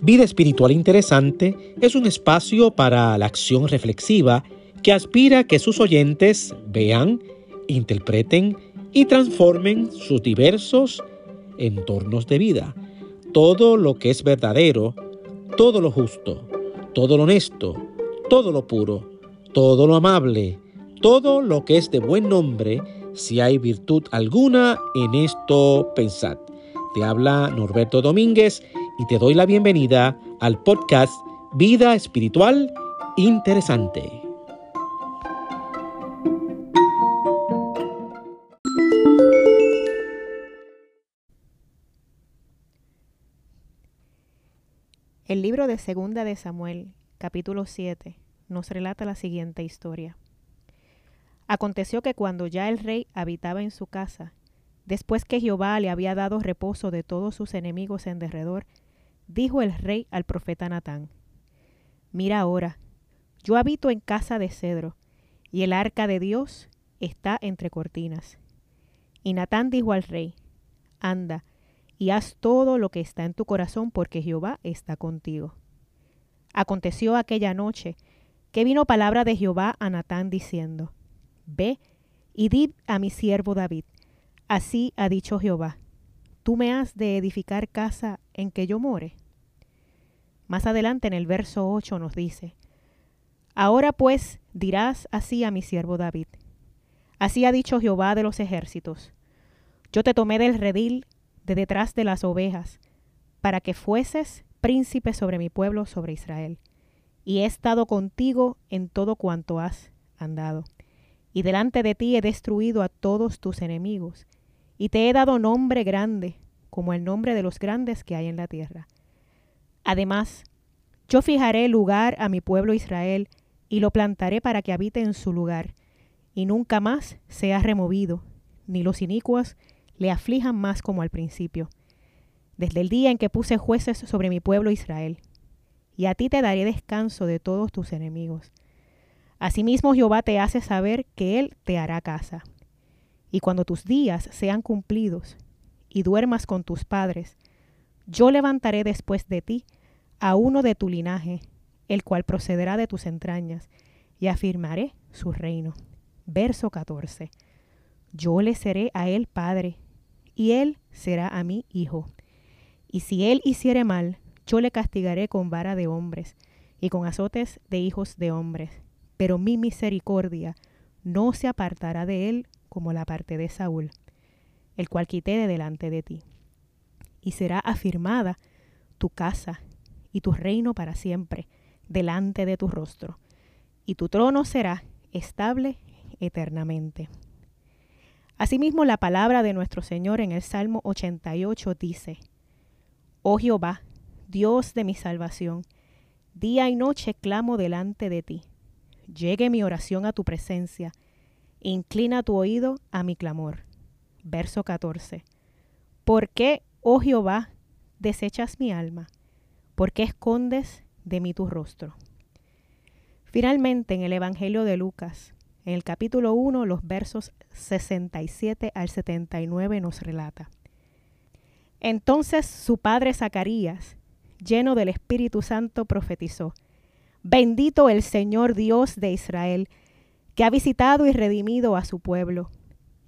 Vida Espiritual Interesante es un espacio para la acción reflexiva que aspira a que sus oyentes vean, interpreten y transformen sus diversos entornos de vida. Todo lo que es verdadero, todo lo justo, todo lo honesto, todo lo puro, todo lo amable, todo lo que es de buen nombre, si hay virtud alguna en esto, pensad. Te habla Norberto Domínguez y te doy la bienvenida al podcast Vida Espiritual Interesante. El libro de Segunda de Samuel, capítulo 7, nos relata la siguiente historia. Aconteció que cuando ya el rey habitaba en su casa, después que Jehová le había dado reposo de todos sus enemigos en derredor, dijo el rey al profeta Natán, Mira ahora, yo habito en casa de cedro, y el arca de Dios está entre cortinas. Y Natán dijo al rey, Anda, y haz todo lo que está en tu corazón, porque Jehová está contigo. Aconteció aquella noche que vino palabra de Jehová a Natán diciendo, Ve y di a mi siervo David, así ha dicho Jehová, ¿tú me has de edificar casa en que yo more? Más adelante en el verso 8 nos dice, Ahora pues dirás así a mi siervo David, así ha dicho Jehová de los ejércitos, yo te tomé del redil de detrás de las ovejas, para que fueses príncipe sobre mi pueblo, sobre Israel, y he estado contigo en todo cuanto has andado. Y delante de ti he destruido a todos tus enemigos, y te he dado nombre grande, como el nombre de los grandes que hay en la tierra. Además, yo fijaré lugar a mi pueblo Israel, y lo plantaré para que habite en su lugar, y nunca más sea removido, ni los inicuos le aflijan más como al principio, desde el día en que puse jueces sobre mi pueblo Israel. Y a ti te daré descanso de todos tus enemigos. Asimismo Jehová te hace saber que Él te hará casa y cuando tus días sean cumplidos y duermas con tus padres, yo levantaré después de ti a uno de tu linaje, el cual procederá de tus entrañas, y afirmaré su reino. Verso 14. Yo le seré a él padre, y él será a mí hijo. Y si él hiciere mal, yo le castigaré con vara de hombres, y con azotes de hijos de hombres. Pero mi misericordia no se apartará de él como la parte de Saúl, el cual quité de delante de ti. Y será afirmada tu casa y tu reino para siempre delante de tu rostro, y tu trono será estable eternamente. Asimismo, la palabra de nuestro Señor en el Salmo 88 dice, Oh Jehová, Dios de mi salvación, día y noche clamo delante de ti. Llegue mi oración a tu presencia Inclina tu oído a mi clamor. Verso 14. ¿Por qué, oh Jehová, desechas mi alma? ¿Por qué escondes de mí tu rostro? Finalmente, en el Evangelio de Lucas, en el capítulo 1, los versos 67 al 79 nos relata. Entonces su padre Zacarías, lleno del Espíritu Santo, profetizó, Bendito el Señor Dios de Israel, que ha visitado y redimido a su pueblo,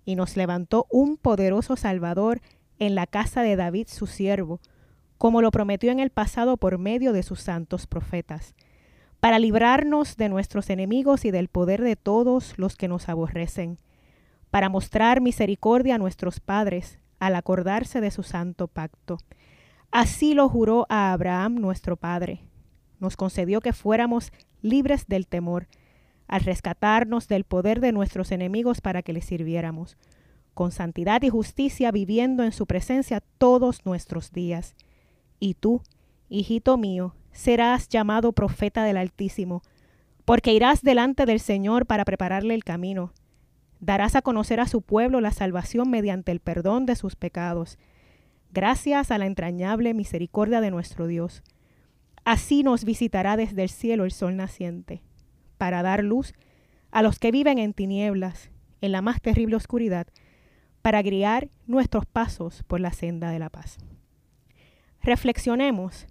y nos levantó un poderoso Salvador en la casa de David su siervo, como lo prometió en el pasado por medio de sus santos profetas, para librarnos de nuestros enemigos y del poder de todos los que nos aborrecen, para mostrar misericordia a nuestros padres al acordarse de su santo pacto. Así lo juró a Abraham nuestro Padre. Nos concedió que fuéramos libres del temor, al rescatarnos del poder de nuestros enemigos para que le sirviéramos, con santidad y justicia viviendo en su presencia todos nuestros días. Y tú, hijito mío, serás llamado profeta del Altísimo, porque irás delante del Señor para prepararle el camino. Darás a conocer a su pueblo la salvación mediante el perdón de sus pecados, gracias a la entrañable misericordia de nuestro Dios. Así nos visitará desde el cielo el sol naciente para dar luz a los que viven en tinieblas, en la más terrible oscuridad, para guiar nuestros pasos por la senda de la paz. Reflexionemos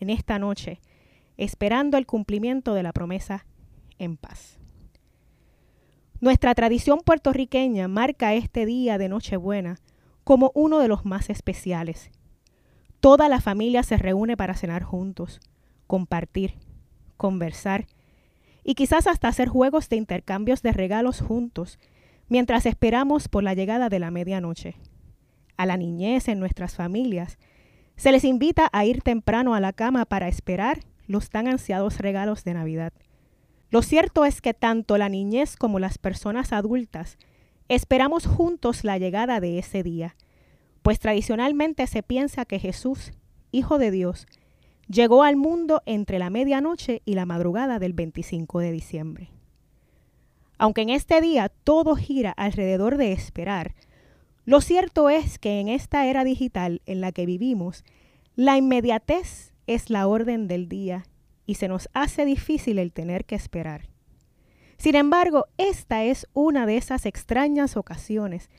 en esta noche, esperando el cumplimiento de la promesa en paz. Nuestra tradición puertorriqueña marca este día de Nochebuena como uno de los más especiales. Toda la familia se reúne para cenar juntos, compartir, conversar y quizás hasta hacer juegos de intercambios de regalos juntos mientras esperamos por la llegada de la medianoche. A la niñez en nuestras familias se les invita a ir temprano a la cama para esperar los tan ansiados regalos de Navidad. Lo cierto es que tanto la niñez como las personas adultas esperamos juntos la llegada de ese día, pues tradicionalmente se piensa que Jesús, Hijo de Dios, llegó al mundo entre la medianoche y la madrugada del 25 de diciembre. Aunque en este día todo gira alrededor de esperar, lo cierto es que en esta era digital en la que vivimos, la inmediatez es la orden del día y se nos hace difícil el tener que esperar. Sin embargo, esta es una de esas extrañas ocasiones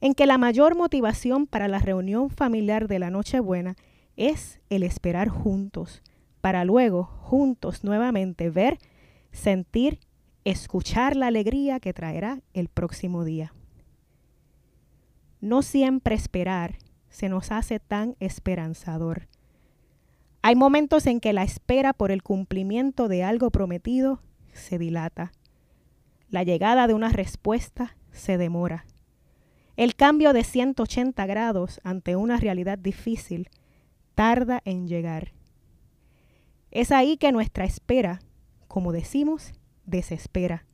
en que la mayor motivación para la reunión familiar de la Nochebuena es el esperar juntos, para luego juntos nuevamente ver, sentir, escuchar la alegría que traerá el próximo día. No siempre esperar se nos hace tan esperanzador. Hay momentos en que la espera por el cumplimiento de algo prometido se dilata. La llegada de una respuesta se demora. El cambio de 180 grados ante una realidad difícil tarda en llegar. Es ahí que nuestra espera, como decimos, desespera.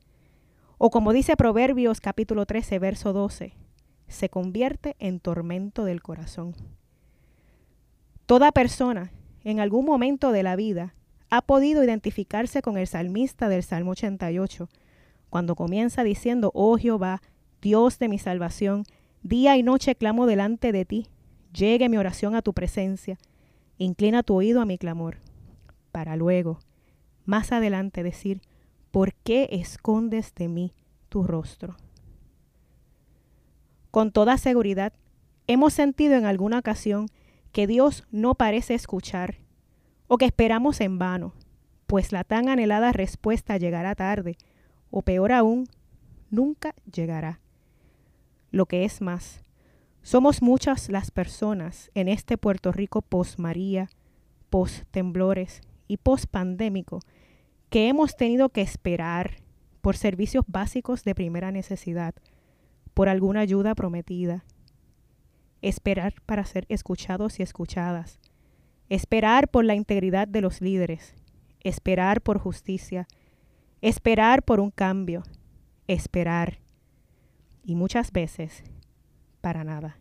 O como dice Proverbios capítulo 13, verso 12, se convierte en tormento del corazón. Toda persona en algún momento de la vida ha podido identificarse con el salmista del Salmo 88, cuando comienza diciendo, oh Jehová, Dios de mi salvación, día y noche clamo delante de ti, llegue mi oración a tu presencia, inclina tu oído a mi clamor, para luego, más adelante decir, ¿por qué escondes de mí tu rostro? Con toda seguridad, hemos sentido en alguna ocasión que Dios no parece escuchar o que esperamos en vano, pues la tan anhelada respuesta llegará tarde, o peor aún, nunca llegará. Lo que es más, somos muchas las personas en este Puerto Rico post María, post temblores y post pandémico que hemos tenido que esperar por servicios básicos de primera necesidad, por alguna ayuda prometida, esperar para ser escuchados y escuchadas, esperar por la integridad de los líderes, esperar por justicia, esperar por un cambio, esperar. Y muchas veces para nada.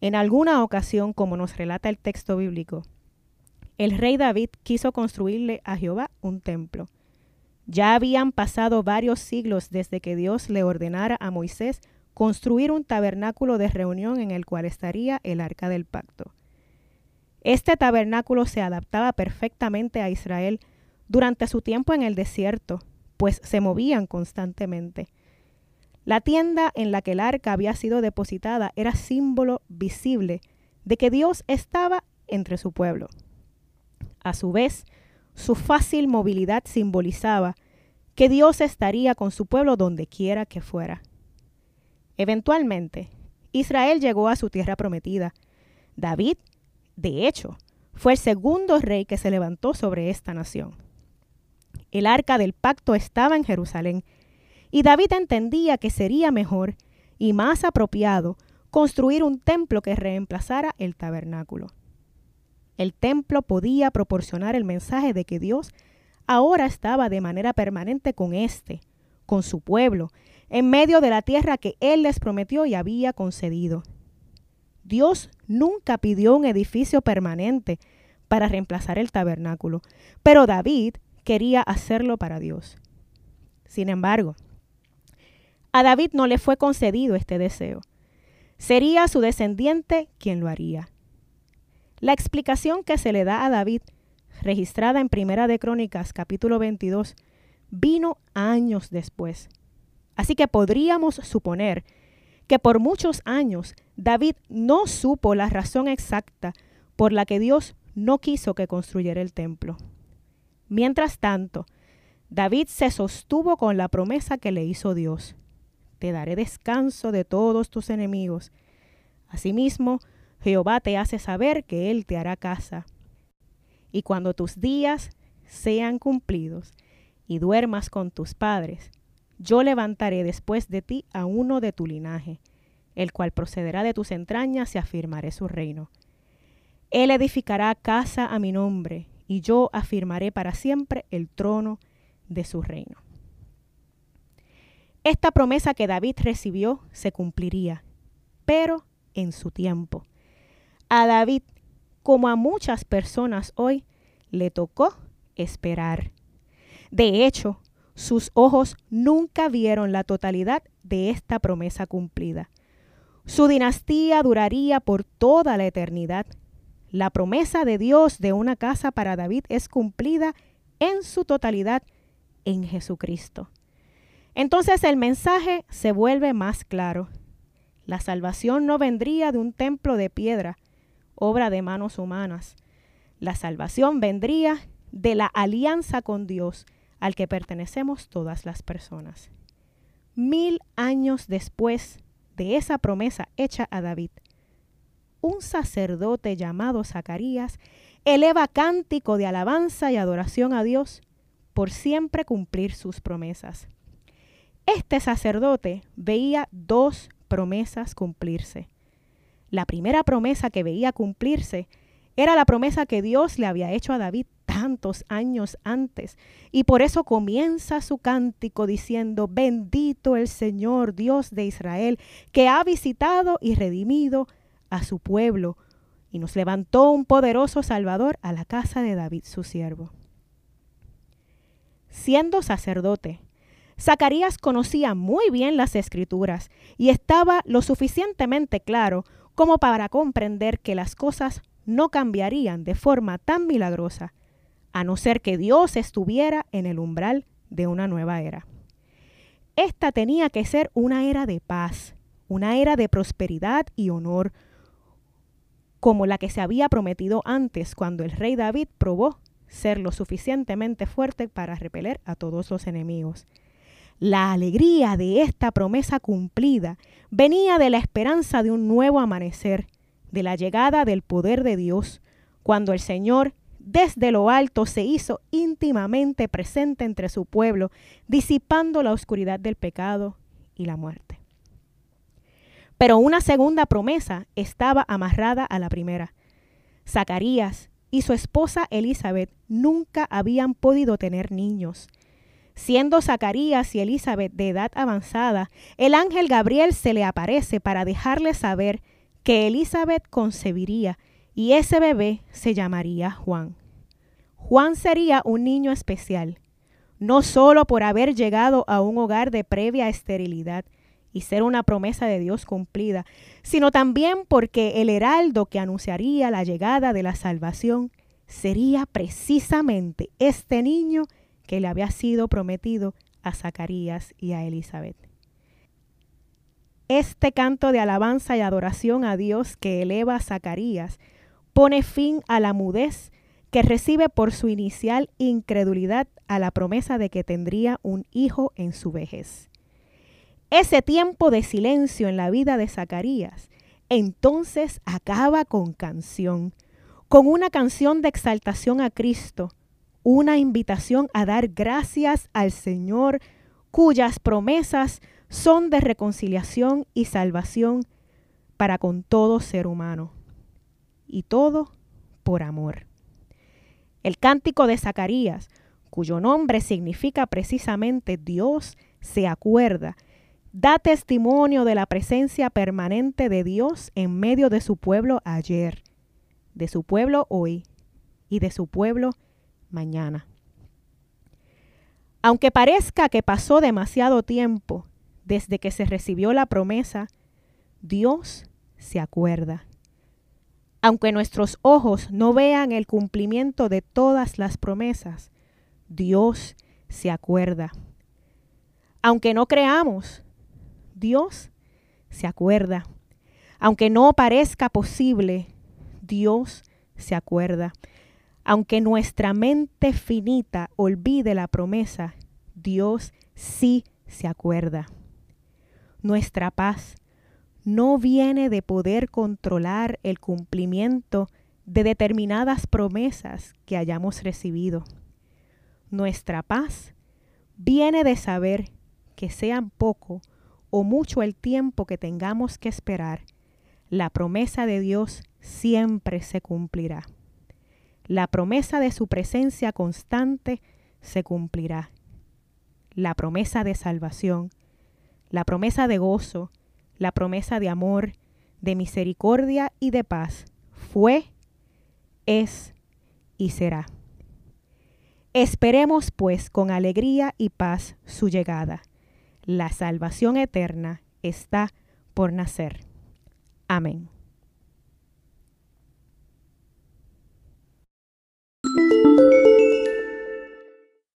En alguna ocasión, como nos relata el texto bíblico, el rey David quiso construirle a Jehová un templo. Ya habían pasado varios siglos desde que Dios le ordenara a Moisés construir un tabernáculo de reunión en el cual estaría el arca del pacto. Este tabernáculo se adaptaba perfectamente a Israel durante su tiempo en el desierto, pues se movían constantemente. La tienda en la que el arca había sido depositada era símbolo visible de que Dios estaba entre su pueblo. A su vez, su fácil movilidad simbolizaba que Dios estaría con su pueblo donde quiera que fuera. Eventualmente, Israel llegó a su tierra prometida. David, de hecho, fue el segundo rey que se levantó sobre esta nación. El arca del pacto estaba en Jerusalén, y David entendía que sería mejor y más apropiado construir un templo que reemplazara el tabernáculo. El templo podía proporcionar el mensaje de que Dios ahora estaba de manera permanente con éste, con su pueblo, en medio de la tierra que Él les prometió y había concedido. Dios nunca pidió un edificio permanente para reemplazar el tabernáculo, pero David quería hacerlo para Dios. Sin embargo, a David no le fue concedido este deseo. Sería su descendiente quien lo haría. La explicación que se le da a David, registrada en Primera de Crónicas capítulo 22, vino años después. Así que podríamos suponer que por muchos años David no supo la razón exacta por la que Dios no quiso que construyera el templo. Mientras tanto, David se sostuvo con la promesa que le hizo Dios. Te daré descanso de todos tus enemigos. Asimismo, Jehová te hace saber que Él te hará casa. Y cuando tus días sean cumplidos y duermas con tus padres, yo levantaré después de ti a uno de tu linaje, el cual procederá de tus entrañas y afirmaré su reino. Él edificará casa a mi nombre, y yo afirmaré para siempre el trono de su reino. Esta promesa que David recibió se cumpliría, pero en su tiempo. A David, como a muchas personas hoy, le tocó esperar. De hecho, sus ojos nunca vieron la totalidad de esta promesa cumplida. Su dinastía duraría por toda la eternidad. La promesa de Dios de una casa para David es cumplida en su totalidad en Jesucristo. Entonces el mensaje se vuelve más claro. La salvación no vendría de un templo de piedra, obra de manos humanas. La salvación vendría de la alianza con Dios al que pertenecemos todas las personas. Mil años después de esa promesa hecha a David, un sacerdote llamado Zacarías eleva cántico de alabanza y adoración a Dios por siempre cumplir sus promesas. Este sacerdote veía dos promesas cumplirse. La primera promesa que veía cumplirse era la promesa que Dios le había hecho a David tantos años antes. Y por eso comienza su cántico diciendo, bendito el Señor Dios de Israel, que ha visitado y redimido a su pueblo y nos levantó un poderoso Salvador a la casa de David su siervo. Siendo sacerdote, Zacarías conocía muy bien las escrituras y estaba lo suficientemente claro como para comprender que las cosas no cambiarían de forma tan milagrosa, a no ser que Dios estuviera en el umbral de una nueva era. Esta tenía que ser una era de paz, una era de prosperidad y honor, como la que se había prometido antes cuando el rey David probó ser lo suficientemente fuerte para repeler a todos los enemigos. La alegría de esta promesa cumplida venía de la esperanza de un nuevo amanecer, de la llegada del poder de Dios, cuando el Señor desde lo alto se hizo íntimamente presente entre su pueblo, disipando la oscuridad del pecado y la muerte. Pero una segunda promesa estaba amarrada a la primera. Zacarías y su esposa Elizabeth nunca habían podido tener niños. Siendo Zacarías y Elizabeth de edad avanzada, el ángel Gabriel se le aparece para dejarle saber que Elizabeth concebiría y ese bebé se llamaría Juan. Juan sería un niño especial, no solo por haber llegado a un hogar de previa esterilidad y ser una promesa de Dios cumplida, sino también porque el heraldo que anunciaría la llegada de la salvación sería precisamente este niño que le había sido prometido a Zacarías y a Elizabeth. Este canto de alabanza y adoración a Dios que eleva a Zacarías pone fin a la mudez que recibe por su inicial incredulidad a la promesa de que tendría un hijo en su vejez. Ese tiempo de silencio en la vida de Zacarías entonces acaba con canción, con una canción de exaltación a Cristo, una invitación a dar gracias al Señor cuyas promesas son de reconciliación y salvación para con todo ser humano. Y todo por amor. El cántico de Zacarías, cuyo nombre significa precisamente Dios se acuerda, da testimonio de la presencia permanente de Dios en medio de su pueblo ayer, de su pueblo hoy y de su pueblo mañana. Aunque parezca que pasó demasiado tiempo desde que se recibió la promesa, Dios se acuerda. Aunque nuestros ojos no vean el cumplimiento de todas las promesas, Dios se acuerda. Aunque no creamos, Dios se acuerda. Aunque no parezca posible, Dios se acuerda. Aunque nuestra mente finita olvide la promesa, Dios sí se acuerda. Nuestra paz no viene de poder controlar el cumplimiento de determinadas promesas que hayamos recibido. Nuestra paz viene de saber que sean poco o mucho el tiempo que tengamos que esperar, la promesa de Dios siempre se cumplirá. La promesa de su presencia constante se cumplirá. La promesa de salvación, la promesa de gozo, la promesa de amor, de misericordia y de paz fue, es y será. Esperemos pues con alegría y paz su llegada. La salvación eterna está por nacer. Amén.